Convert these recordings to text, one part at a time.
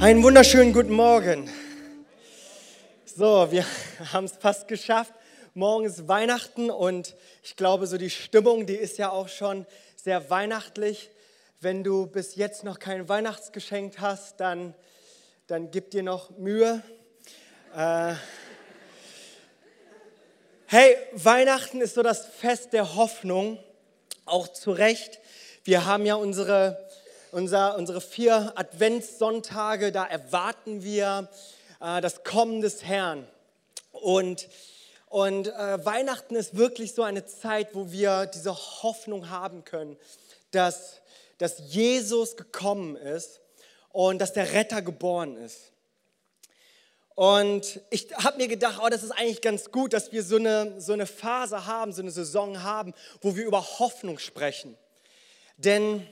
Einen wunderschönen guten Morgen. So, wir haben es fast geschafft. Morgen ist Weihnachten und ich glaube, so die Stimmung, die ist ja auch schon sehr weihnachtlich. Wenn du bis jetzt noch kein Weihnachtsgeschenk hast, dann, dann gib dir noch Mühe. Äh, hey, Weihnachten ist so das Fest der Hoffnung, auch zu Recht. Wir haben ja unsere, unser, unsere vier Adventssonntage, da erwarten wir äh, das Kommen des Herrn. Und, und äh, Weihnachten ist wirklich so eine Zeit, wo wir diese Hoffnung haben können, dass, dass Jesus gekommen ist und dass der Retter geboren ist. Und ich habe mir gedacht, oh, das ist eigentlich ganz gut, dass wir so eine, so eine Phase haben, so eine Saison haben, wo wir über Hoffnung sprechen. Denn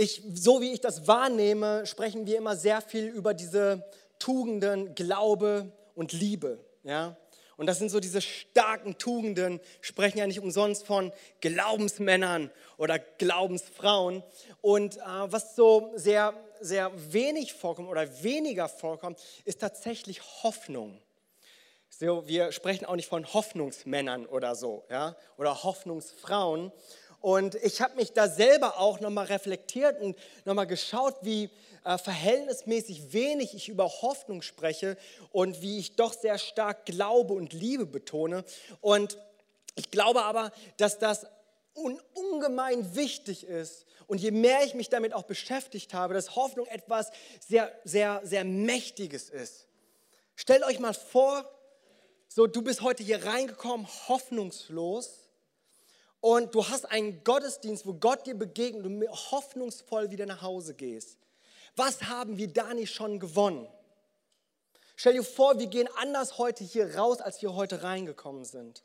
ich, so wie ich das wahrnehme, sprechen wir immer sehr viel über diese Tugenden Glaube und Liebe. Ja? Und das sind so diese starken Tugenden, sprechen ja nicht umsonst von Glaubensmännern oder Glaubensfrauen. Und äh, was so sehr, sehr wenig vorkommt oder weniger vorkommt, ist tatsächlich Hoffnung. So, wir sprechen auch nicht von Hoffnungsmännern oder so, ja, oder Hoffnungsfrauen, und ich habe mich da selber auch nochmal reflektiert und nochmal geschaut, wie äh, verhältnismäßig wenig ich über Hoffnung spreche und wie ich doch sehr stark Glaube und Liebe betone. Und ich glaube aber, dass das un ungemein wichtig ist. Und je mehr ich mich damit auch beschäftigt habe, dass Hoffnung etwas sehr, sehr, sehr Mächtiges ist. Stellt euch mal vor, so du bist heute hier reingekommen, hoffnungslos und du hast einen Gottesdienst, wo Gott dir begegnet und hoffnungsvoll wieder nach Hause gehst. Was haben wir da nicht schon gewonnen? Stell dir vor, wir gehen anders heute hier raus, als wir heute reingekommen sind.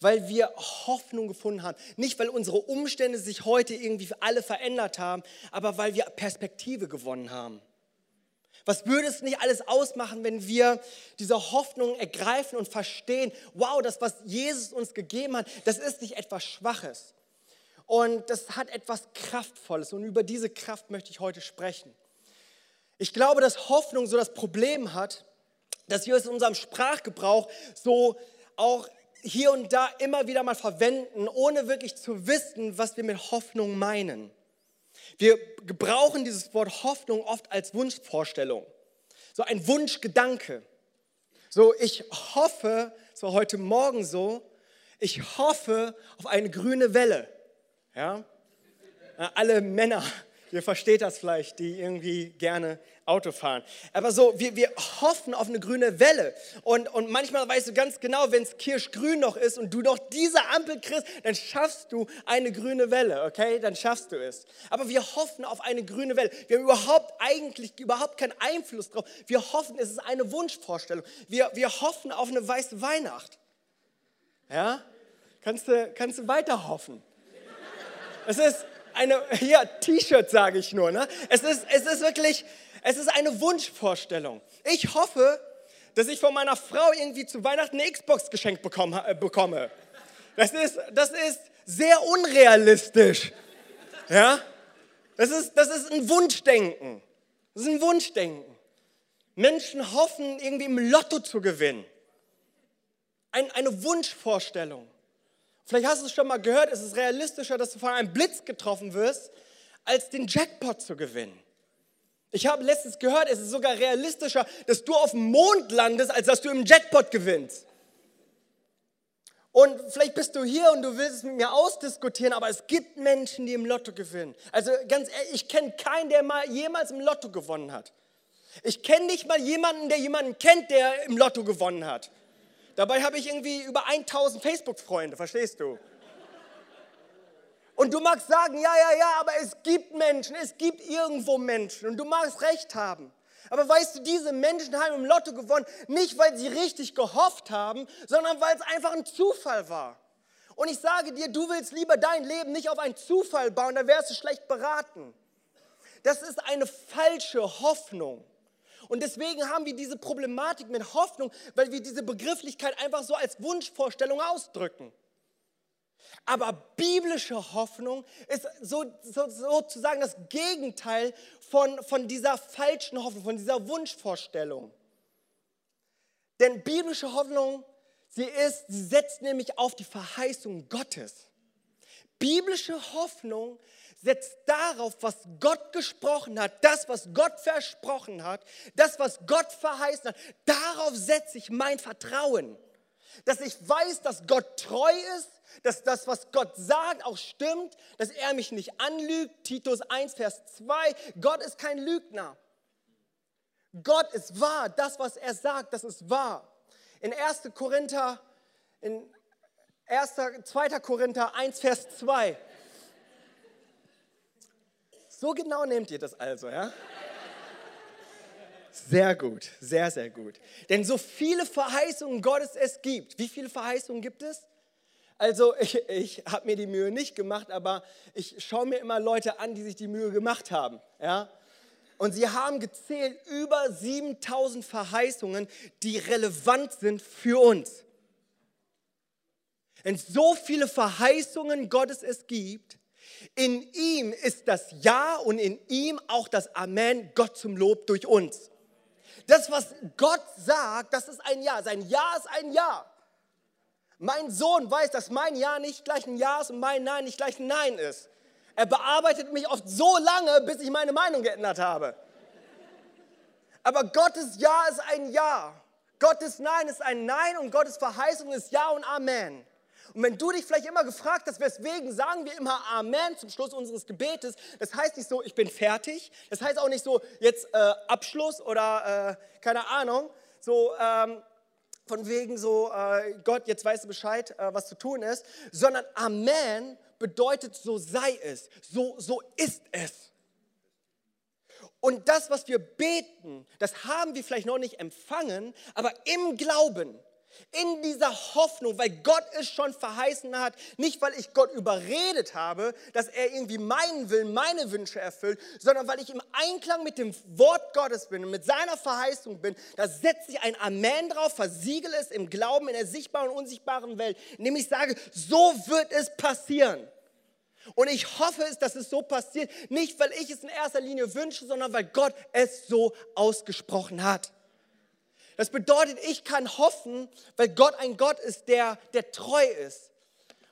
Weil wir Hoffnung gefunden haben. Nicht, weil unsere Umstände sich heute irgendwie alle verändert haben, aber weil wir Perspektive gewonnen haben. Was würde es nicht alles ausmachen, wenn wir diese Hoffnung ergreifen und verstehen, wow, das, was Jesus uns gegeben hat, das ist nicht etwas Schwaches. Und das hat etwas Kraftvolles. Und über diese Kraft möchte ich heute sprechen. Ich glaube, dass Hoffnung so das Problem hat, dass wir es in unserem Sprachgebrauch so auch hier und da immer wieder mal verwenden, ohne wirklich zu wissen, was wir mit Hoffnung meinen. Wir gebrauchen dieses Wort Hoffnung oft als Wunschvorstellung, so ein Wunschgedanke. So, ich hoffe, so heute Morgen so, ich hoffe auf eine grüne Welle. Ja? Alle Männer Ihr versteht das vielleicht, die irgendwie gerne Auto fahren. Aber so, wir, wir hoffen auf eine grüne Welle. Und, und manchmal weißt du ganz genau, wenn es kirschgrün noch ist und du noch diese Ampel kriegst, dann schaffst du eine grüne Welle, okay? Dann schaffst du es. Aber wir hoffen auf eine grüne Welle. Wir haben überhaupt eigentlich überhaupt keinen Einfluss drauf. Wir hoffen, es ist eine Wunschvorstellung. Wir, wir hoffen auf eine weiße Weihnacht. Ja? Kannst du, kannst du weiter hoffen? Es ist, eine, ja, T-Shirt sage ich nur. Ne? Es, ist, es ist wirklich, es ist eine Wunschvorstellung. Ich hoffe, dass ich von meiner Frau irgendwie zu Weihnachten eine Xbox geschenkt bekomme. Äh, bekomme. Das, ist, das ist sehr unrealistisch. Ja? Das ist, das ist ein Wunschdenken. Das ist ein Wunschdenken. Menschen hoffen, irgendwie im Lotto zu gewinnen. Ein, eine Wunschvorstellung. Vielleicht hast du es schon mal gehört, es ist realistischer, dass du von einem Blitz getroffen wirst, als den Jackpot zu gewinnen. Ich habe letztens gehört, es ist sogar realistischer, dass du auf dem Mond landest, als dass du im Jackpot gewinnst. Und vielleicht bist du hier und du willst es mit mir ausdiskutieren, aber es gibt Menschen, die im Lotto gewinnen. Also ganz ehrlich, ich kenne keinen, der mal jemals im Lotto gewonnen hat. Ich kenne nicht mal jemanden, der jemanden kennt, der im Lotto gewonnen hat. Dabei habe ich irgendwie über 1000 Facebook-Freunde, verstehst du? Und du magst sagen, ja, ja, ja, aber es gibt Menschen, es gibt irgendwo Menschen und du magst recht haben. Aber weißt du, diese Menschen haben im Lotto gewonnen, nicht weil sie richtig gehofft haben, sondern weil es einfach ein Zufall war. Und ich sage dir, du willst lieber dein Leben nicht auf einen Zufall bauen, da wärst du schlecht beraten. Das ist eine falsche Hoffnung. Und deswegen haben wir diese Problematik mit Hoffnung, weil wir diese Begrifflichkeit einfach so als Wunschvorstellung ausdrücken. Aber biblische Hoffnung ist so, so, sozusagen das Gegenteil von, von dieser falschen Hoffnung, von dieser Wunschvorstellung. Denn biblische Hoffnung, sie ist, sie setzt nämlich auf die Verheißung Gottes. Biblische Hoffnung setzt darauf, was Gott gesprochen hat, das, was Gott versprochen hat, das, was Gott verheißen hat. Darauf setze ich mein Vertrauen. Dass ich weiß, dass Gott treu ist, dass das, was Gott sagt, auch stimmt, dass er mich nicht anlügt. Titus 1, Vers 2. Gott ist kein Lügner. Gott ist wahr. Das, was er sagt, das ist wahr. In 1. Korinther, in 1. 2. Korinther 1, Vers 2. So genau nehmt ihr das also, ja? Sehr gut, sehr, sehr gut. Denn so viele Verheißungen Gottes es gibt. Wie viele Verheißungen gibt es? Also ich, ich habe mir die Mühe nicht gemacht, aber ich schaue mir immer Leute an, die sich die Mühe gemacht haben. Ja? Und sie haben gezählt über 7000 Verheißungen, die relevant sind für uns. Wenn so viele Verheißungen Gottes es gibt, in ihm ist das Ja und in ihm auch das Amen, Gott zum Lob durch uns. Das, was Gott sagt, das ist ein Ja. Sein Ja ist ein Ja. Mein Sohn weiß, dass mein Ja nicht gleich ein Ja ist und mein Nein nicht gleich ein Nein ist. Er bearbeitet mich oft so lange, bis ich meine Meinung geändert habe. Aber Gottes Ja ist ein Ja. Gottes Nein ist ein Nein und Gottes Verheißung ist Ja und Amen. Und wenn du dich vielleicht immer gefragt hast, weswegen sagen wir immer Amen zum Schluss unseres Gebetes, das heißt nicht so, ich bin fertig. Das heißt auch nicht so, jetzt äh, Abschluss oder äh, keine Ahnung. So, ähm, von wegen so, äh, Gott, jetzt weißt du Bescheid, äh, was zu tun ist, sondern Amen bedeutet, so sei es, so, so ist es. Und das, was wir beten, das haben wir vielleicht noch nicht empfangen, aber im Glauben in dieser Hoffnung, weil Gott es schon verheißen hat, nicht weil ich Gott überredet habe, dass er irgendwie meinen Willen, meine Wünsche erfüllt, sondern weil ich im Einklang mit dem Wort Gottes bin und mit seiner Verheißung bin, da setze ich ein Amen drauf, versiegel es im Glauben in der sichtbaren und unsichtbaren Welt, indem ich sage, so wird es passieren. Und ich hoffe es, dass es so passiert, nicht weil ich es in erster Linie wünsche, sondern weil Gott es so ausgesprochen hat. Das bedeutet, ich kann hoffen, weil Gott ein Gott ist, der, der treu ist.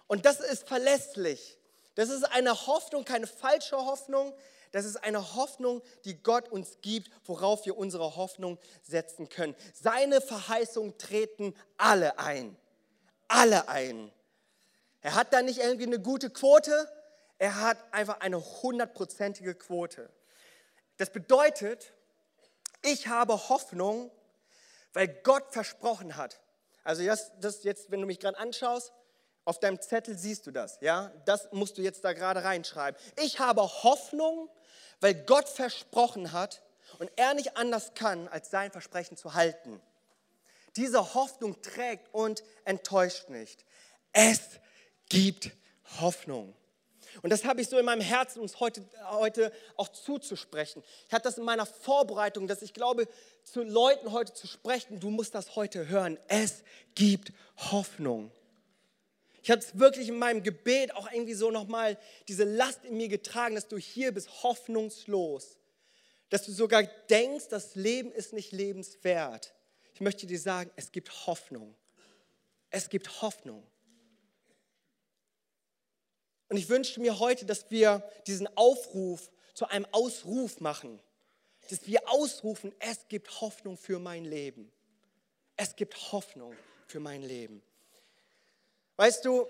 Und das ist verlässlich. Das ist eine Hoffnung, keine falsche Hoffnung. Das ist eine Hoffnung, die Gott uns gibt, worauf wir unsere Hoffnung setzen können. Seine Verheißungen treten alle ein. Alle ein. Er hat da nicht irgendwie eine gute Quote, er hat einfach eine hundertprozentige Quote. Das bedeutet, ich habe Hoffnung, weil Gott versprochen hat. Also das, das jetzt, wenn du mich gerade anschaust, auf deinem Zettel siehst du das, ja? Das musst du jetzt da gerade reinschreiben. Ich habe Hoffnung, weil Gott versprochen hat und er nicht anders kann, als sein Versprechen zu halten. Diese Hoffnung trägt und enttäuscht nicht. Es gibt Hoffnung. Und das habe ich so in meinem Herzen, uns heute, heute auch zuzusprechen. Ich hatte das in meiner Vorbereitung, dass ich glaube, zu Leuten heute zu sprechen, du musst das heute hören. Es gibt Hoffnung. Ich habe es wirklich in meinem Gebet auch irgendwie so nochmal diese Last in mir getragen, dass du hier bist, hoffnungslos. Dass du sogar denkst, das Leben ist nicht lebenswert. Ich möchte dir sagen, es gibt Hoffnung. Es gibt Hoffnung. Und ich wünschte mir heute, dass wir diesen Aufruf zu einem Ausruf machen. Dass wir ausrufen, es gibt Hoffnung für mein Leben. Es gibt Hoffnung für mein Leben. Weißt du,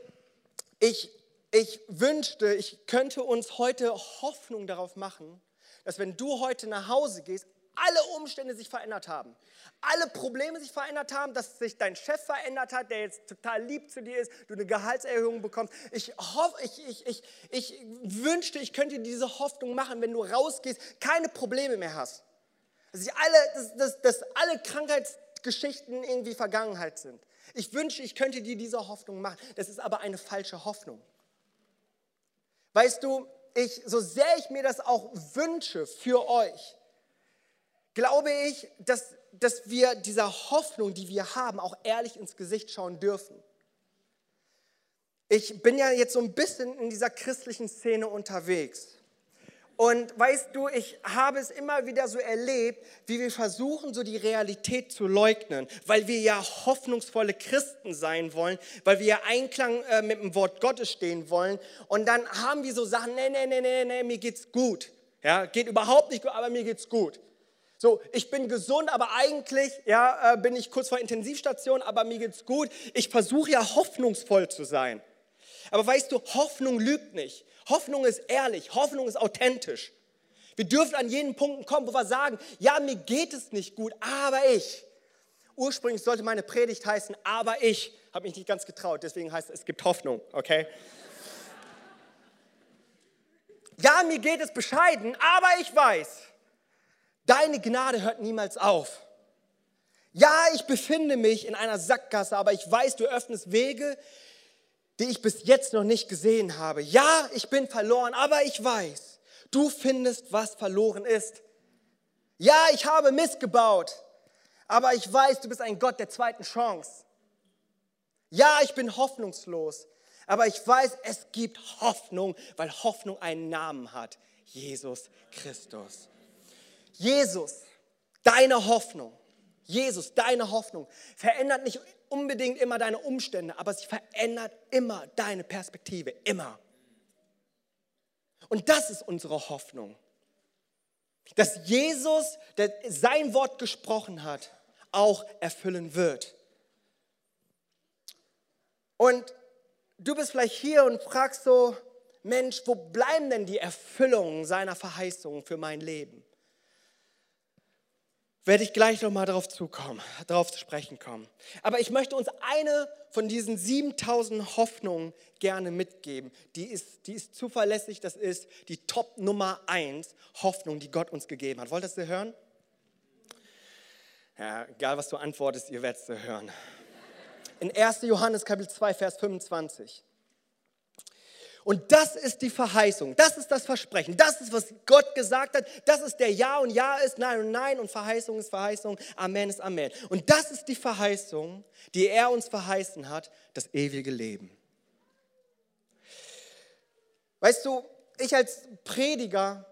ich, ich wünschte, ich könnte uns heute Hoffnung darauf machen, dass wenn du heute nach Hause gehst, alle Umstände sich verändert haben. Alle Probleme sich verändert haben, dass sich dein Chef verändert hat, der jetzt total lieb zu dir ist, du eine Gehaltserhöhung bekommst. Ich, hoff, ich, ich, ich, ich wünschte, ich könnte diese Hoffnung machen, wenn du rausgehst, keine Probleme mehr hast. Dass, alle, dass, dass, dass alle Krankheitsgeschichten irgendwie Vergangenheit sind. Ich wünschte, ich könnte dir diese Hoffnung machen. Das ist aber eine falsche Hoffnung. Weißt du, ich, so sehr ich mir das auch wünsche für euch, glaube ich, dass, dass wir dieser Hoffnung, die wir haben, auch ehrlich ins Gesicht schauen dürfen. Ich bin ja jetzt so ein bisschen in dieser christlichen Szene unterwegs. Und weißt du, ich habe es immer wieder so erlebt, wie wir versuchen, so die Realität zu leugnen, weil wir ja hoffnungsvolle Christen sein wollen, weil wir ja Einklang äh, mit dem Wort Gottes stehen wollen. Und dann haben wir so Sachen, nee, nee, nee, nee, nee, mir geht's gut. Ja, geht überhaupt nicht gut, aber mir geht's gut. So, ich bin gesund, aber eigentlich ja, äh, bin ich kurz vor Intensivstation, aber mir geht's gut. Ich versuche ja hoffnungsvoll zu sein. Aber weißt du, Hoffnung lügt nicht. Hoffnung ist ehrlich, Hoffnung ist authentisch. Wir dürfen an jenen Punkten kommen, wo wir sagen, ja, mir geht es nicht gut, aber ich. Ursprünglich sollte meine Predigt heißen, aber ich. Habe mich nicht ganz getraut, deswegen heißt es, es gibt Hoffnung, okay? ja, mir geht es bescheiden, aber ich weiß, deine Gnade hört niemals auf. Ja, ich befinde mich in einer Sackgasse, aber ich weiß, du öffnest Wege, die ich bis jetzt noch nicht gesehen habe. Ja, ich bin verloren, aber ich weiß, du findest, was verloren ist. Ja, ich habe missgebaut, aber ich weiß, du bist ein Gott der zweiten Chance. Ja, ich bin hoffnungslos, aber ich weiß, es gibt Hoffnung, weil Hoffnung einen Namen hat. Jesus Christus. Jesus, deine Hoffnung. Jesus, deine Hoffnung verändert nicht unbedingt immer deine Umstände, aber sie verändert immer deine Perspektive, immer. Und das ist unsere Hoffnung. Dass Jesus, der sein Wort gesprochen hat, auch erfüllen wird. Und du bist vielleicht hier und fragst so, Mensch, wo bleiben denn die Erfüllungen seiner Verheißungen für mein Leben? Werde ich gleich nochmal darauf zukommen, darauf zu sprechen kommen. Aber ich möchte uns eine von diesen 7000 Hoffnungen gerne mitgeben. Die ist, die ist zuverlässig, das ist die Top Nummer 1 Hoffnung, die Gott uns gegeben hat. Wollt ihr das hören? Ja, egal was du antwortest, ihr werdet es hören. In 1. Johannes Kapitel 2, Vers 25. Und das ist die Verheißung, das ist das Versprechen, das ist, was Gott gesagt hat, das ist der Ja und Ja ist. Nein und Nein und Verheißung ist Verheißung, Amen ist Amen. Und das ist die Verheißung, die er uns verheißen hat, das ewige Leben. Weißt du, ich als Prediger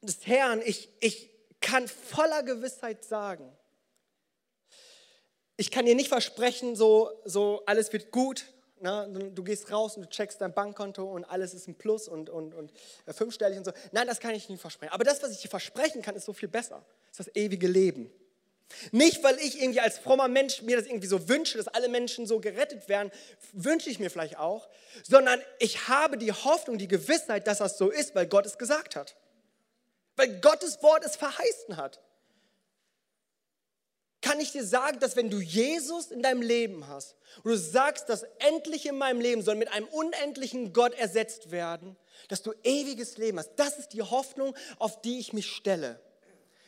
des Herrn, ich, ich kann voller Gewissheit sagen, ich kann dir nicht versprechen, so, so alles wird gut, na, du gehst raus und du checkst dein Bankkonto und alles ist ein Plus und, und, und äh, fünfstellig und so. Nein, das kann ich nicht versprechen. Aber das, was ich dir versprechen kann, ist so viel besser. Das ist das ewige Leben. Nicht, weil ich irgendwie als frommer Mensch mir das irgendwie so wünsche, dass alle Menschen so gerettet werden, wünsche ich mir vielleicht auch, sondern ich habe die Hoffnung, die Gewissheit, dass das so ist, weil Gott es gesagt hat. Weil Gottes Wort es verheißen hat kann ich dir sagen, dass wenn du Jesus in deinem Leben hast und du sagst, das Endliche in meinem Leben soll mit einem unendlichen Gott ersetzt werden, dass du ewiges Leben hast. Das ist die Hoffnung, auf die ich mich stelle.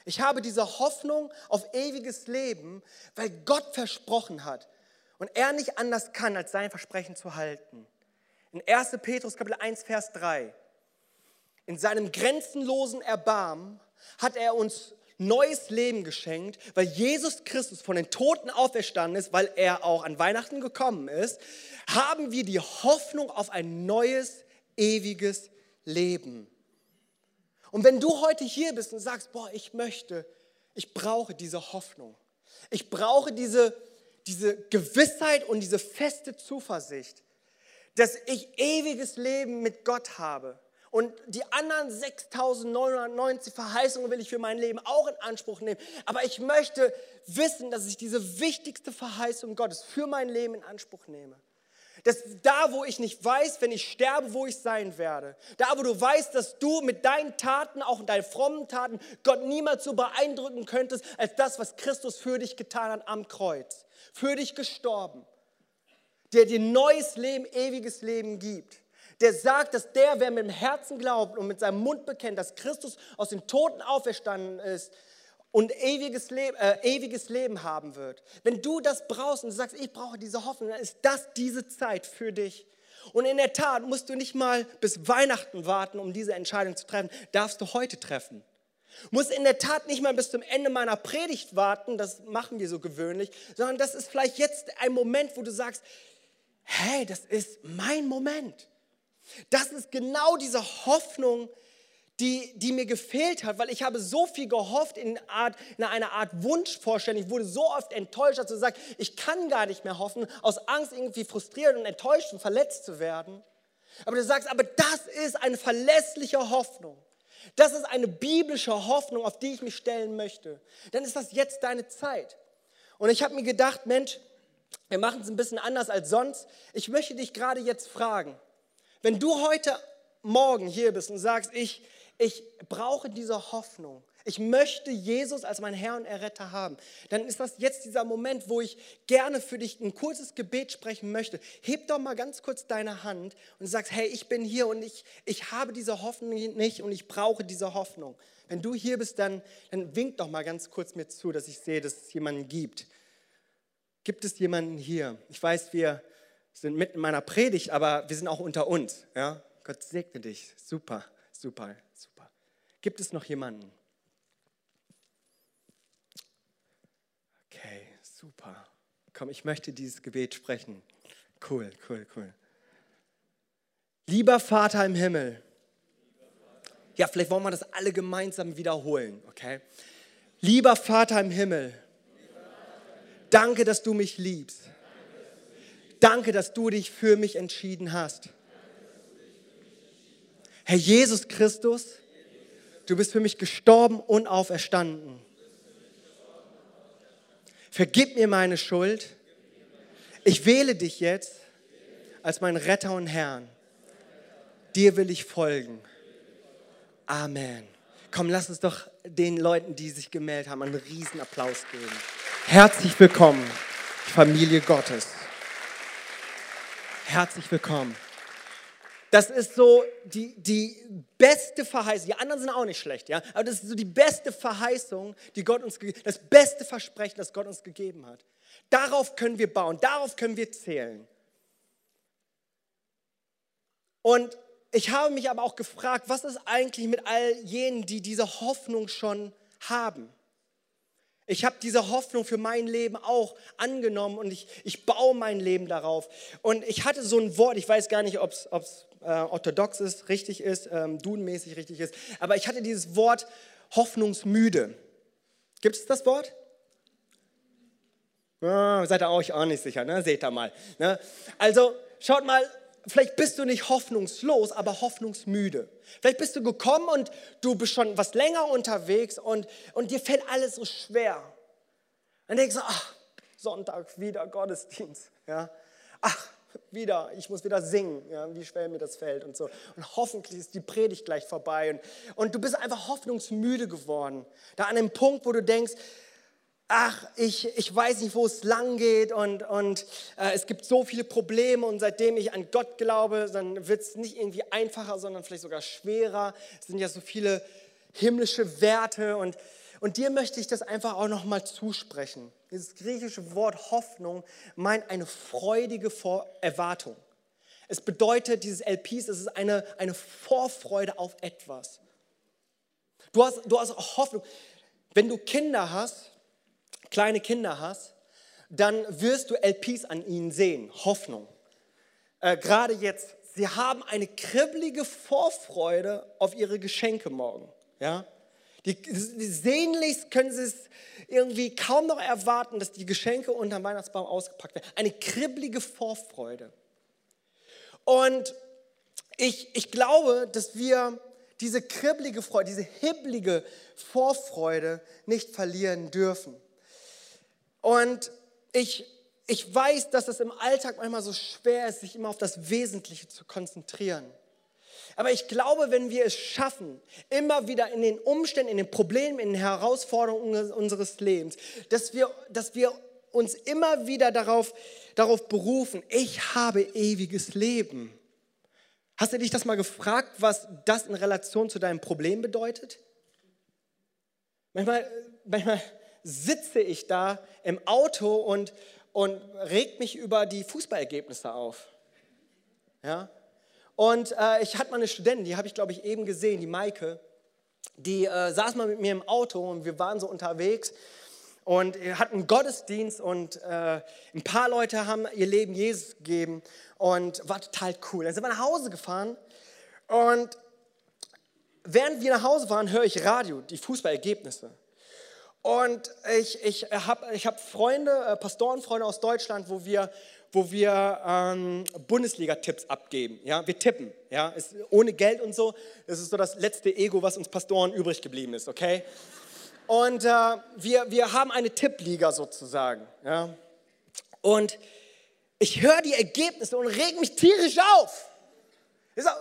Ich habe diese Hoffnung auf ewiges Leben, weil Gott versprochen hat und er nicht anders kann, als sein Versprechen zu halten. In 1. Petrus Kapitel 1, Vers 3. In seinem grenzenlosen Erbarmen hat er uns neues Leben geschenkt, weil Jesus Christus von den Toten auferstanden ist, weil er auch an Weihnachten gekommen ist, haben wir die Hoffnung auf ein neues, ewiges Leben. Und wenn du heute hier bist und sagst, boah, ich möchte, ich brauche diese Hoffnung, ich brauche diese, diese Gewissheit und diese feste Zuversicht, dass ich ewiges Leben mit Gott habe, und die anderen 6990 Verheißungen will ich für mein Leben auch in Anspruch nehmen. Aber ich möchte wissen, dass ich diese wichtigste Verheißung Gottes für mein Leben in Anspruch nehme. Dass da, wo ich nicht weiß, wenn ich sterbe, wo ich sein werde, da, wo du weißt, dass du mit deinen Taten, auch in deinen frommen Taten, Gott niemals so beeindrucken könntest, als das, was Christus für dich getan hat am Kreuz, für dich gestorben, der dir neues Leben, ewiges Leben gibt der sagt, dass der, wer mit dem Herzen glaubt und mit seinem Mund bekennt, dass Christus aus den Toten auferstanden ist und ewiges Leben, äh, ewiges Leben haben wird. Wenn du das brauchst und du sagst, ich brauche diese Hoffnung, dann ist das diese Zeit für dich. Und in der Tat musst du nicht mal bis Weihnachten warten, um diese Entscheidung zu treffen, darfst du heute treffen. Muss in der Tat nicht mal bis zum Ende meiner Predigt warten, das machen wir so gewöhnlich, sondern das ist vielleicht jetzt ein Moment, wo du sagst, hey, das ist mein Moment. Das ist genau diese Hoffnung, die, die mir gefehlt hat, weil ich habe so viel gehofft in, Art, in einer Art Wunschvorstellung. Ich wurde so oft enttäuscht, dass du sagst, ich kann gar nicht mehr hoffen, aus Angst irgendwie frustriert und enttäuscht und verletzt zu werden. Aber du sagst, aber das ist eine verlässliche Hoffnung. Das ist eine biblische Hoffnung, auf die ich mich stellen möchte. Dann ist das jetzt deine Zeit. Und ich habe mir gedacht, Mensch, wir machen es ein bisschen anders als sonst. Ich möchte dich gerade jetzt fragen, wenn du heute Morgen hier bist und sagst, ich, ich brauche diese Hoffnung, ich möchte Jesus als mein Herr und Erretter haben, dann ist das jetzt dieser Moment, wo ich gerne für dich ein kurzes Gebet sprechen möchte. Heb doch mal ganz kurz deine Hand und sagst, hey, ich bin hier und ich, ich habe diese Hoffnung nicht und ich brauche diese Hoffnung. Wenn du hier bist, dann, dann wink doch mal ganz kurz mir zu, dass ich sehe, dass es jemanden gibt. Gibt es jemanden hier? Ich weiß, wir sind mitten in meiner Predigt, aber wir sind auch unter uns. Ja? Gott segne dich. Super, super, super. Gibt es noch jemanden? Okay, super. Komm, ich möchte dieses Gebet sprechen. Cool, cool, cool. Lieber Vater im Himmel. Ja, vielleicht wollen wir das alle gemeinsam wiederholen, okay? Lieber Vater im Himmel. Danke, dass du mich liebst. Danke, dass du dich für mich entschieden hast. Herr Jesus Christus, du bist für mich gestorben und auferstanden. Vergib mir meine Schuld. Ich wähle dich jetzt als mein Retter und Herrn. Dir will ich folgen. Amen. Komm, lass uns doch den Leuten, die sich gemeldet haben, einen riesen Applaus geben. Herzlich willkommen, Familie Gottes. Herzlich willkommen. Das ist so die, die beste Verheißung. Die anderen sind auch nicht schlecht, ja. Aber das ist so die beste Verheißung, die Gott uns das beste Versprechen, das Gott uns gegeben hat. Darauf können wir bauen, darauf können wir zählen. Und ich habe mich aber auch gefragt, was ist eigentlich mit all jenen, die diese Hoffnung schon haben? Ich habe diese Hoffnung für mein Leben auch angenommen und ich, ich baue mein Leben darauf. Und ich hatte so ein Wort, ich weiß gar nicht, ob es äh, orthodox ist, richtig ist, ähm, dudenmäßig richtig ist, aber ich hatte dieses Wort hoffnungsmüde. Gibt es das Wort? Ah, seid ihr euch auch nicht sicher, ne? seht ihr mal. Ne? Also schaut mal, vielleicht bist du nicht hoffnungslos, aber hoffnungsmüde. Vielleicht bist du gekommen und du bist schon was länger unterwegs und, und dir fällt alles so schwer. Dann denkst du, ach, Sonntag wieder Gottesdienst. Ja? Ach, wieder, ich muss wieder singen, ja, wie schwer mir das fällt und so. Und hoffentlich ist die Predigt gleich vorbei. Und, und du bist einfach hoffnungsmüde geworden. Da an einem Punkt, wo du denkst, ach, ich, ich weiß nicht, wo es lang geht und, und äh, es gibt so viele Probleme und seitdem ich an Gott glaube, dann wird es nicht irgendwie einfacher, sondern vielleicht sogar schwerer. Es sind ja so viele himmlische Werte und, und dir möchte ich das einfach auch nochmal zusprechen. Dieses griechische Wort Hoffnung meint eine freudige Vor Erwartung. Es bedeutet, dieses LPs, es ist eine, eine Vorfreude auf etwas. Du hast, du hast Hoffnung. Wenn du Kinder hast, kleine Kinder hast, dann wirst du LPs an ihnen sehen, Hoffnung. Äh, Gerade jetzt, sie haben eine kribbelige Vorfreude auf ihre Geschenke morgen. Ja? Die, die, sehnlichst können sie es irgendwie kaum noch erwarten, dass die Geschenke unterm Weihnachtsbaum ausgepackt werden. Eine kribbelige Vorfreude. Und ich, ich glaube, dass wir diese kribbelige Freude, diese hibbelige Vorfreude nicht verlieren dürfen. Und ich, ich weiß, dass es im Alltag manchmal so schwer ist, sich immer auf das Wesentliche zu konzentrieren. Aber ich glaube, wenn wir es schaffen, immer wieder in den Umständen, in den Problemen, in den Herausforderungen unseres Lebens, dass wir, dass wir uns immer wieder darauf, darauf berufen, ich habe ewiges Leben. Hast du dich das mal gefragt, was das in Relation zu deinem Problem bedeutet? Manchmal, manchmal sitze ich da im Auto und, und regt mich über die Fußballergebnisse auf. Ja? Und äh, ich hatte mal eine Studentin, die habe ich, glaube ich, eben gesehen, die Maike, die äh, saß mal mit mir im Auto und wir waren so unterwegs und hatten Gottesdienst und äh, ein paar Leute haben ihr Leben Jesus gegeben und war total cool. Dann sind wir nach Hause gefahren und während wir nach Hause fahren, höre ich Radio, die Fußballergebnisse. Und ich, ich habe ich hab Freunde, äh, Pastorenfreunde aus Deutschland, wo wir, wo wir ähm, Bundesliga-Tipps abgeben. Ja? Wir tippen, ja? Ist ohne Geld und so. Das ist so das letzte Ego, was uns Pastoren übrig geblieben ist, okay? Und äh, wir, wir haben eine Tippliga sozusagen. Ja? Und ich höre die Ergebnisse und reg mich tierisch auf.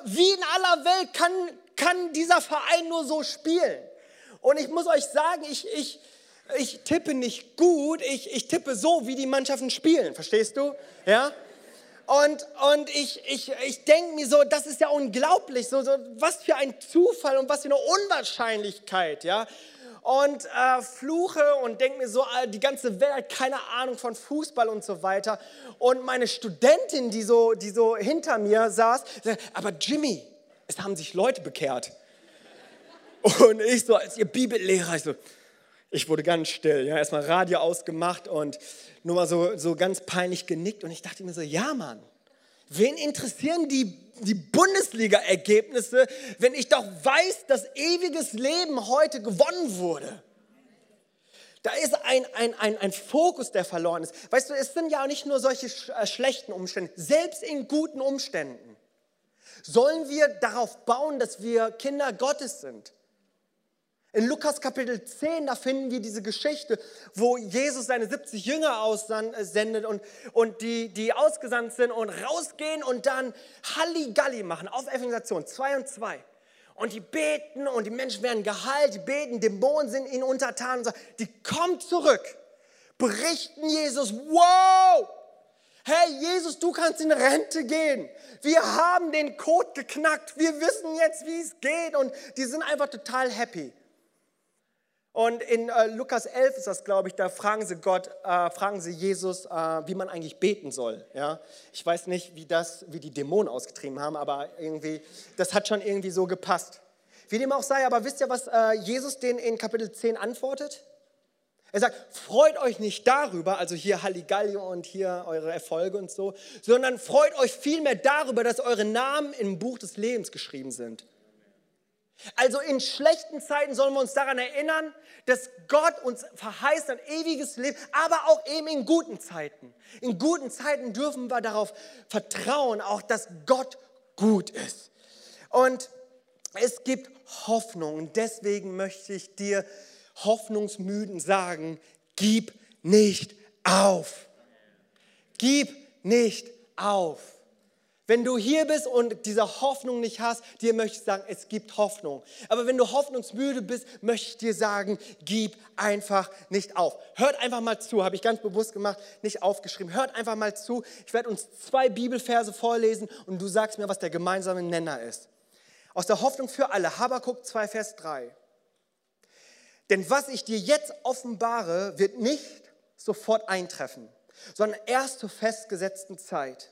Wie in aller Welt kann, kann dieser Verein nur so spielen? Und ich muss euch sagen, ich, ich, ich tippe nicht gut, ich, ich tippe so, wie die Mannschaften spielen, verstehst du? Ja? Und, und ich, ich, ich denke mir so, das ist ja unglaublich, so, so, was für ein Zufall und was für eine Unwahrscheinlichkeit, ja. Und äh, fluche und denke mir so, äh, die ganze Welt hat keine Ahnung von Fußball und so weiter. Und meine Studentin, die so, die so hinter mir saß, sagte, aber Jimmy, es haben sich Leute bekehrt. Und ich so als ihr Bibellehrer, ich so, ich wurde ganz still, ja, erstmal Radio ausgemacht und nur mal so, so ganz peinlich genickt und ich dachte mir so, ja Mann, wen interessieren die, die Bundesliga-Ergebnisse, wenn ich doch weiß, dass ewiges Leben heute gewonnen wurde? Da ist ein, ein, ein, ein Fokus, der verloren ist. Weißt du, es sind ja auch nicht nur solche äh, schlechten Umstände, selbst in guten Umständen sollen wir darauf bauen, dass wir Kinder Gottes sind. In Lukas Kapitel 10, da finden wir diese Geschichte, wo Jesus seine 70 Jünger aussendet und, und die, die ausgesandt sind und rausgehen und dann Halligalli machen auf Evangelisation 2 und 2. Und die beten und die Menschen werden geheilt, die beten, Dämonen sind ihnen untertan. So. Die kommen zurück, berichten Jesus, wow, hey Jesus, du kannst in Rente gehen. Wir haben den Code geknackt, wir wissen jetzt, wie es geht und die sind einfach total happy. Und in äh, Lukas 11 ist das, glaube ich, da fragen sie Gott, äh, fragen sie Jesus, äh, wie man eigentlich beten soll. Ja? Ich weiß nicht, wie, das, wie die Dämonen ausgetrieben haben, aber irgendwie, das hat schon irgendwie so gepasst. Wie dem auch sei, aber wisst ihr, was äh, Jesus denen in Kapitel 10 antwortet? Er sagt, freut euch nicht darüber, also hier Halligalli und hier eure Erfolge und so, sondern freut euch vielmehr darüber, dass eure Namen im Buch des Lebens geschrieben sind. Also in schlechten Zeiten sollen wir uns daran erinnern, dass Gott uns verheißt ein ewiges Leben, aber auch eben in guten Zeiten. In guten Zeiten dürfen wir darauf vertrauen, auch dass Gott gut ist. Und es gibt Hoffnung. Und deswegen möchte ich dir hoffnungsmüden sagen, gib nicht auf. Gib nicht auf. Wenn du hier bist und diese Hoffnung nicht hast, dir möchte ich sagen, es gibt Hoffnung. Aber wenn du hoffnungsmüde bist, möchte ich dir sagen, gib einfach nicht auf. Hört einfach mal zu, habe ich ganz bewusst gemacht, nicht aufgeschrieben. Hört einfach mal zu. Ich werde uns zwei Bibelverse vorlesen und du sagst mir, was der gemeinsame Nenner ist. Aus der Hoffnung für alle, Habakkuk 2, Vers 3. Denn was ich dir jetzt offenbare, wird nicht sofort eintreffen, sondern erst zur festgesetzten Zeit.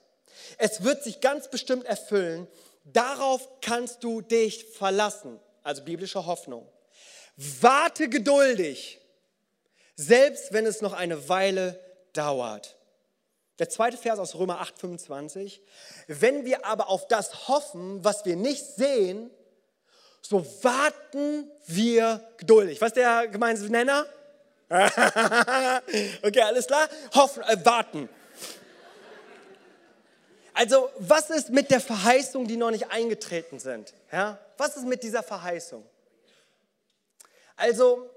Es wird sich ganz bestimmt erfüllen. Darauf kannst du dich verlassen. Also biblische Hoffnung. Warte geduldig, selbst wenn es noch eine Weile dauert. Der zweite Vers aus Römer 8, 25. Wenn wir aber auf das hoffen, was wir nicht sehen, so warten wir geduldig. Was ist der gemeinsame Nenner? okay, alles klar? Hoffen, äh, warten. Also, was ist mit der Verheißung, die noch nicht eingetreten sind? Ja? Was ist mit dieser Verheißung? Also,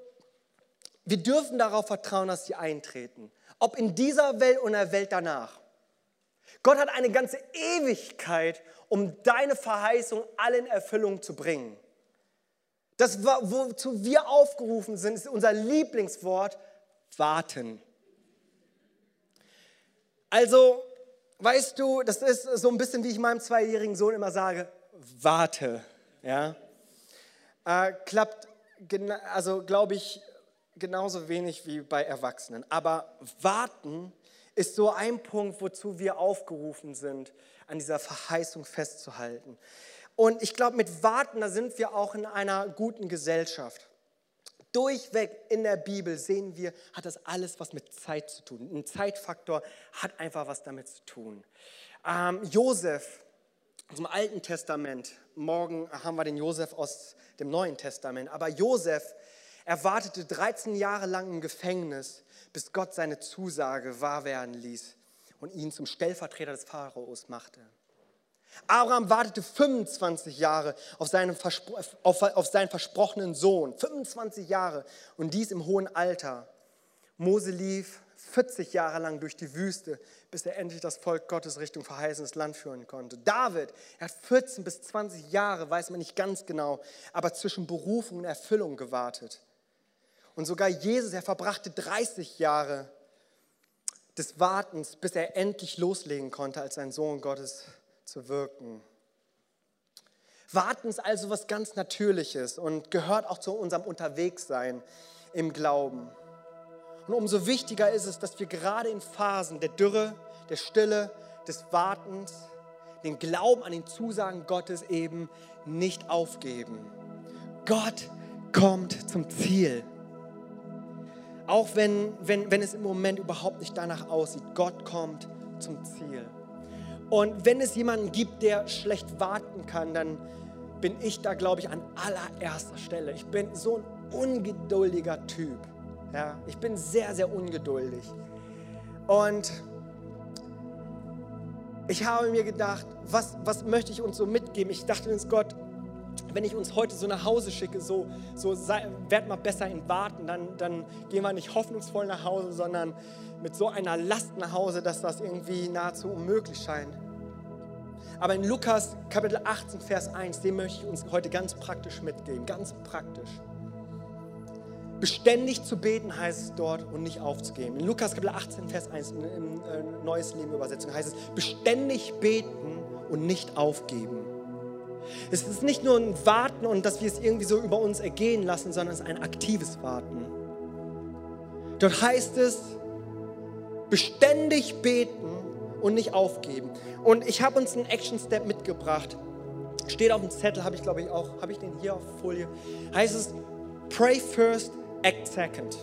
wir dürfen darauf vertrauen, dass sie eintreten. Ob in dieser Welt oder der Welt danach. Gott hat eine ganze Ewigkeit, um deine Verheißung alle in Erfüllung zu bringen. Das, wozu wir aufgerufen sind, ist unser Lieblingswort, warten. Also, weißt du, das ist so ein bisschen, wie ich meinem zweijährigen Sohn immer sage, warte. Ja? Äh, klappt, also glaube ich, genauso wenig wie bei Erwachsenen. Aber warten ist so ein Punkt, wozu wir aufgerufen sind, an dieser Verheißung festzuhalten. Und ich glaube, mit Warten, da sind wir auch in einer guten Gesellschaft. Durchweg in der Bibel sehen wir, hat das alles was mit Zeit zu tun. Ein Zeitfaktor hat einfach was damit zu tun. Ähm, Josef aus dem Alten Testament, morgen haben wir den Josef aus dem Neuen Testament, aber Josef, er wartete 13 Jahre lang im Gefängnis, bis Gott seine Zusage wahr werden ließ und ihn zum Stellvertreter des Pharaos machte. Abraham wartete 25 Jahre auf seinen, auf, auf seinen versprochenen Sohn. 25 Jahre und dies im hohen Alter. Mose lief 40 Jahre lang durch die Wüste, bis er endlich das Volk Gottes Richtung verheißenes Land führen konnte. David, er hat 14 bis 20 Jahre, weiß man nicht ganz genau, aber zwischen Berufung und Erfüllung gewartet. Und sogar Jesus, er verbrachte 30 Jahre des Wartens, bis er endlich loslegen konnte, als sein Sohn Gottes zu wirken. Warten ist also was ganz Natürliches und gehört auch zu unserem Unterwegssein im Glauben. Und umso wichtiger ist es, dass wir gerade in Phasen der Dürre, der Stille, des Wartens, den Glauben an den Zusagen Gottes eben nicht aufgeben. Gott kommt zum Ziel. Auch wenn, wenn, wenn es im Moment überhaupt nicht danach aussieht, Gott kommt zum Ziel. Und wenn es jemanden gibt, der schlecht warten kann, dann bin ich da, glaube ich, an allererster Stelle. Ich bin so ein ungeduldiger Typ. Ja, ich bin sehr, sehr ungeduldig. Und ich habe mir gedacht, was, was möchte ich uns so mitgeben? Ich dachte uns, Gott, wenn ich uns heute so nach Hause schicke, so, so sei, werd mal besser in Warten, dann, dann gehen wir nicht hoffnungsvoll nach Hause, sondern mit so einer Last nach Hause, dass das irgendwie nahezu unmöglich scheint. Aber in Lukas Kapitel 18, Vers 1, den möchte ich uns heute ganz praktisch mitgeben, ganz praktisch. Beständig zu beten heißt es dort und nicht aufzugeben. In Lukas Kapitel 18, Vers 1, in, in Neues Leben Übersetzung heißt es, beständig beten und nicht aufgeben. Es ist nicht nur ein Warten und dass wir es irgendwie so über uns ergehen lassen, sondern es ist ein aktives Warten. Dort heißt es, beständig beten und nicht aufgeben. Und ich habe uns einen Action Step mitgebracht. Steht auf dem Zettel, habe ich glaube ich auch, habe ich den hier auf Folie. Heißt es, pray first, act second.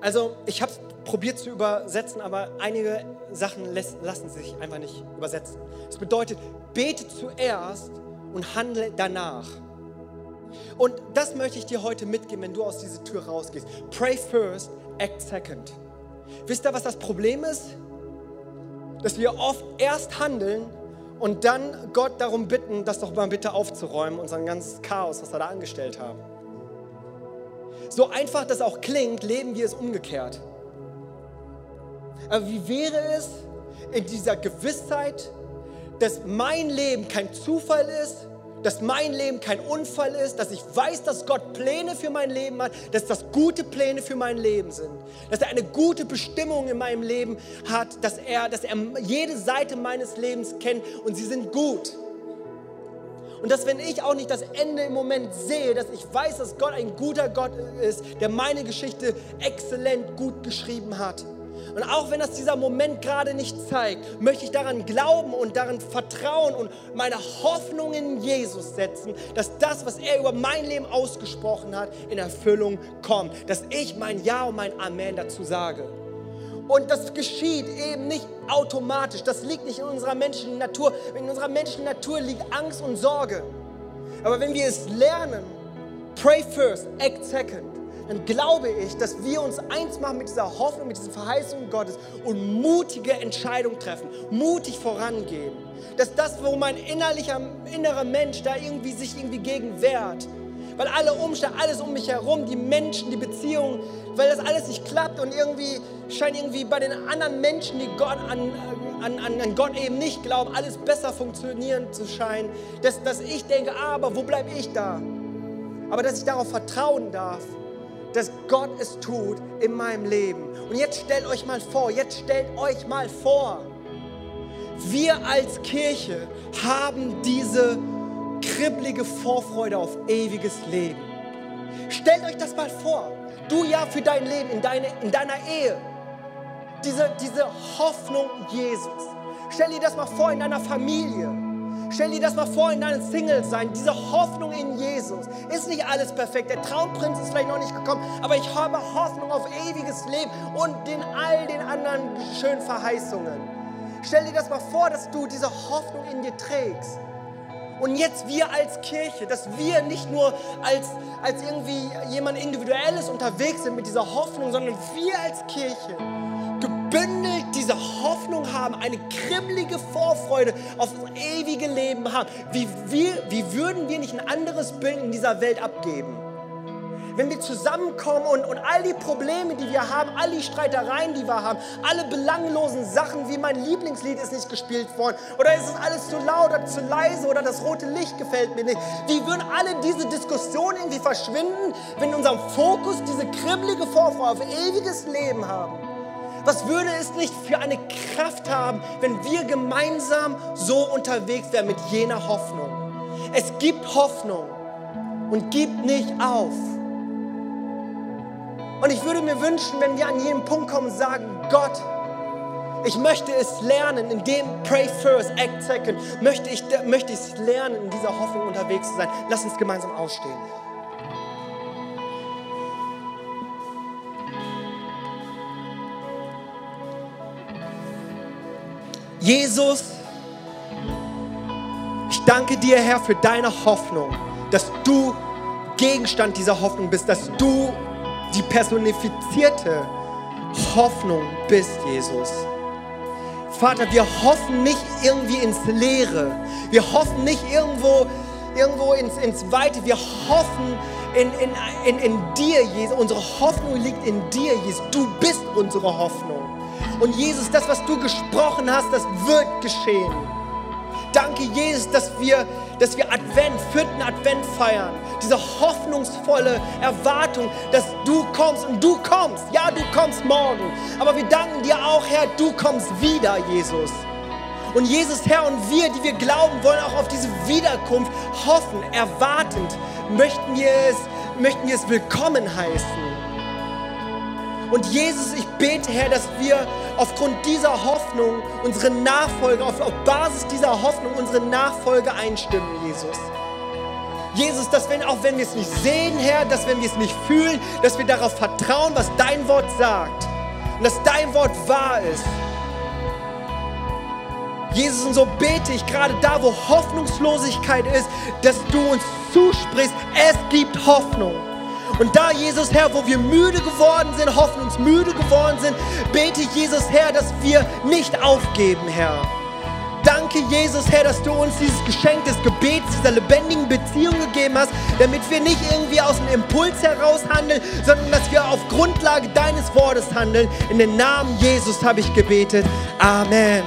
Also ich habe es probiert zu übersetzen, aber einige Sachen lassen sich einfach nicht übersetzen. Es bedeutet, bete zuerst und handle danach. Und das möchte ich dir heute mitgeben, wenn du aus dieser Tür rausgehst. Pray first, act second. Wisst ihr, was das Problem ist? Dass wir oft erst handeln und dann Gott darum bitten, das doch mal bitte aufzuräumen, unser ganzes Chaos, was wir da angestellt haben. So einfach das auch klingt, leben wir es umgekehrt. Aber wie wäre es in dieser Gewissheit, dass mein Leben kein Zufall ist, dass mein Leben kein Unfall ist, dass ich weiß, dass Gott Pläne für mein Leben hat, dass das gute Pläne für mein Leben sind, dass er eine gute Bestimmung in meinem Leben hat, dass er, dass er jede Seite meines Lebens kennt und sie sind gut. Und dass wenn ich auch nicht das Ende im Moment sehe, dass ich weiß, dass Gott ein guter Gott ist, der meine Geschichte exzellent gut geschrieben hat. Und auch wenn das dieser Moment gerade nicht zeigt, möchte ich daran glauben und daran vertrauen und meine Hoffnung in Jesus setzen, dass das, was er über mein Leben ausgesprochen hat, in Erfüllung kommt. Dass ich mein Ja und mein Amen dazu sage. Und das geschieht eben nicht automatisch. Das liegt nicht in unserer menschlichen Natur. In unserer menschlichen Natur liegt Angst und Sorge. Aber wenn wir es lernen, pray first, act second, dann glaube ich, dass wir uns eins machen mit dieser Hoffnung, mit diesen Verheißungen Gottes und mutige Entscheidungen treffen, mutig vorangehen. Dass das, wo mein innerlicher, innerer Mensch da irgendwie sich irgendwie gegen wehrt, weil alle Umstände, alles um mich herum, die Menschen, die Beziehungen, weil das alles nicht klappt und irgendwie scheint irgendwie bei den anderen Menschen, die Gott an, an, an Gott eben nicht glauben, alles besser funktionieren zu scheinen, dass, dass ich denke, aber wo bleibe ich da? Aber dass ich darauf vertrauen darf, dass Gott es tut in meinem Leben. Und jetzt stellt euch mal vor, jetzt stellt euch mal vor, wir als Kirche haben diese kribbelige Vorfreude auf ewiges Leben. Stellt euch das mal vor. Du ja für dein Leben, in, deine, in deiner Ehe. Diese, diese Hoffnung Jesus. Stell dir das mal vor in deiner Familie. Stell dir das mal vor in deinem Single-Sein, diese Hoffnung in Jesus. Ist nicht alles perfekt, der Traumprinz ist vielleicht noch nicht gekommen, aber ich habe Hoffnung auf ewiges Leben und den all den anderen schönen Verheißungen. Stell dir das mal vor, dass du diese Hoffnung in dir trägst. Und jetzt wir als Kirche, dass wir nicht nur als, als irgendwie jemand Individuelles unterwegs sind mit dieser Hoffnung, sondern wir als Kirche gebündelt diese Hoffnung haben, eine kribbelige Vorfreude auf das ewige Leben haben. Wie, wir, wie würden wir nicht ein anderes Bild in dieser Welt abgeben? wenn wir zusammenkommen und, und all die Probleme, die wir haben, all die Streitereien, die wir haben, alle belanglosen Sachen, wie mein Lieblingslied ist nicht gespielt worden oder ist es alles zu laut oder zu leise oder das rote Licht gefällt mir nicht. Wie würden alle diese Diskussionen irgendwie verschwinden, wenn in unserem Fokus diese kribbelige Vorfreude auf ewiges Leben haben? Was würde es nicht für eine Kraft haben, wenn wir gemeinsam so unterwegs wären mit jener Hoffnung? Es gibt Hoffnung und gibt nicht auf. Und ich würde mir wünschen, wenn wir an jeden Punkt kommen und sagen, Gott, ich möchte es lernen, in dem Pray First, Act Second, möchte ich, möchte ich es lernen, in dieser Hoffnung unterwegs zu sein. Lass uns gemeinsam ausstehen. Jesus, ich danke dir, Herr, für deine Hoffnung, dass du Gegenstand dieser Hoffnung bist, dass du die personifizierte Hoffnung bist, Jesus. Vater, wir hoffen nicht irgendwie ins Leere. Wir hoffen nicht irgendwo, irgendwo ins, ins Weite. Wir hoffen in, in, in, in dir, Jesus. Unsere Hoffnung liegt in dir, Jesus. Du bist unsere Hoffnung. Und Jesus, das, was du gesprochen hast, das wird geschehen. Danke, Jesus, dass wir, dass wir Advent, vierten Advent feiern. Diese hoffnungsvolle Erwartung, dass du kommst und du kommst. Ja, du kommst morgen. Aber wir danken dir auch, Herr, du kommst wieder, Jesus. Und Jesus, Herr, und wir, die wir glauben, wollen auch auf diese Wiederkunft hoffen, erwartend, möchten wir es, möchten wir es willkommen heißen. Und Jesus, ich bete, Herr, dass wir aufgrund dieser Hoffnung unsere Nachfolge, auf, auf Basis dieser Hoffnung unsere Nachfolge einstimmen, Jesus. Jesus, dass wenn, auch wenn wir es nicht sehen, Herr, dass wenn wir es nicht fühlen, dass wir darauf vertrauen, was dein Wort sagt. Und dass dein Wort wahr ist. Jesus, und so bete ich gerade da, wo Hoffnungslosigkeit ist, dass du uns zusprichst, es gibt Hoffnung. Und da, Jesus Herr, wo wir müde geworden sind, hoffnungsmüde geworden sind, bete Jesus Herr, dass wir nicht aufgeben, Herr. Danke, Jesus, Herr, dass du uns dieses Geschenk des Gebets, dieser lebendigen Beziehung gegeben hast, damit wir nicht irgendwie aus dem Impuls heraus handeln, sondern dass wir auf Grundlage deines Wortes handeln. In den Namen Jesus habe ich gebetet. Amen.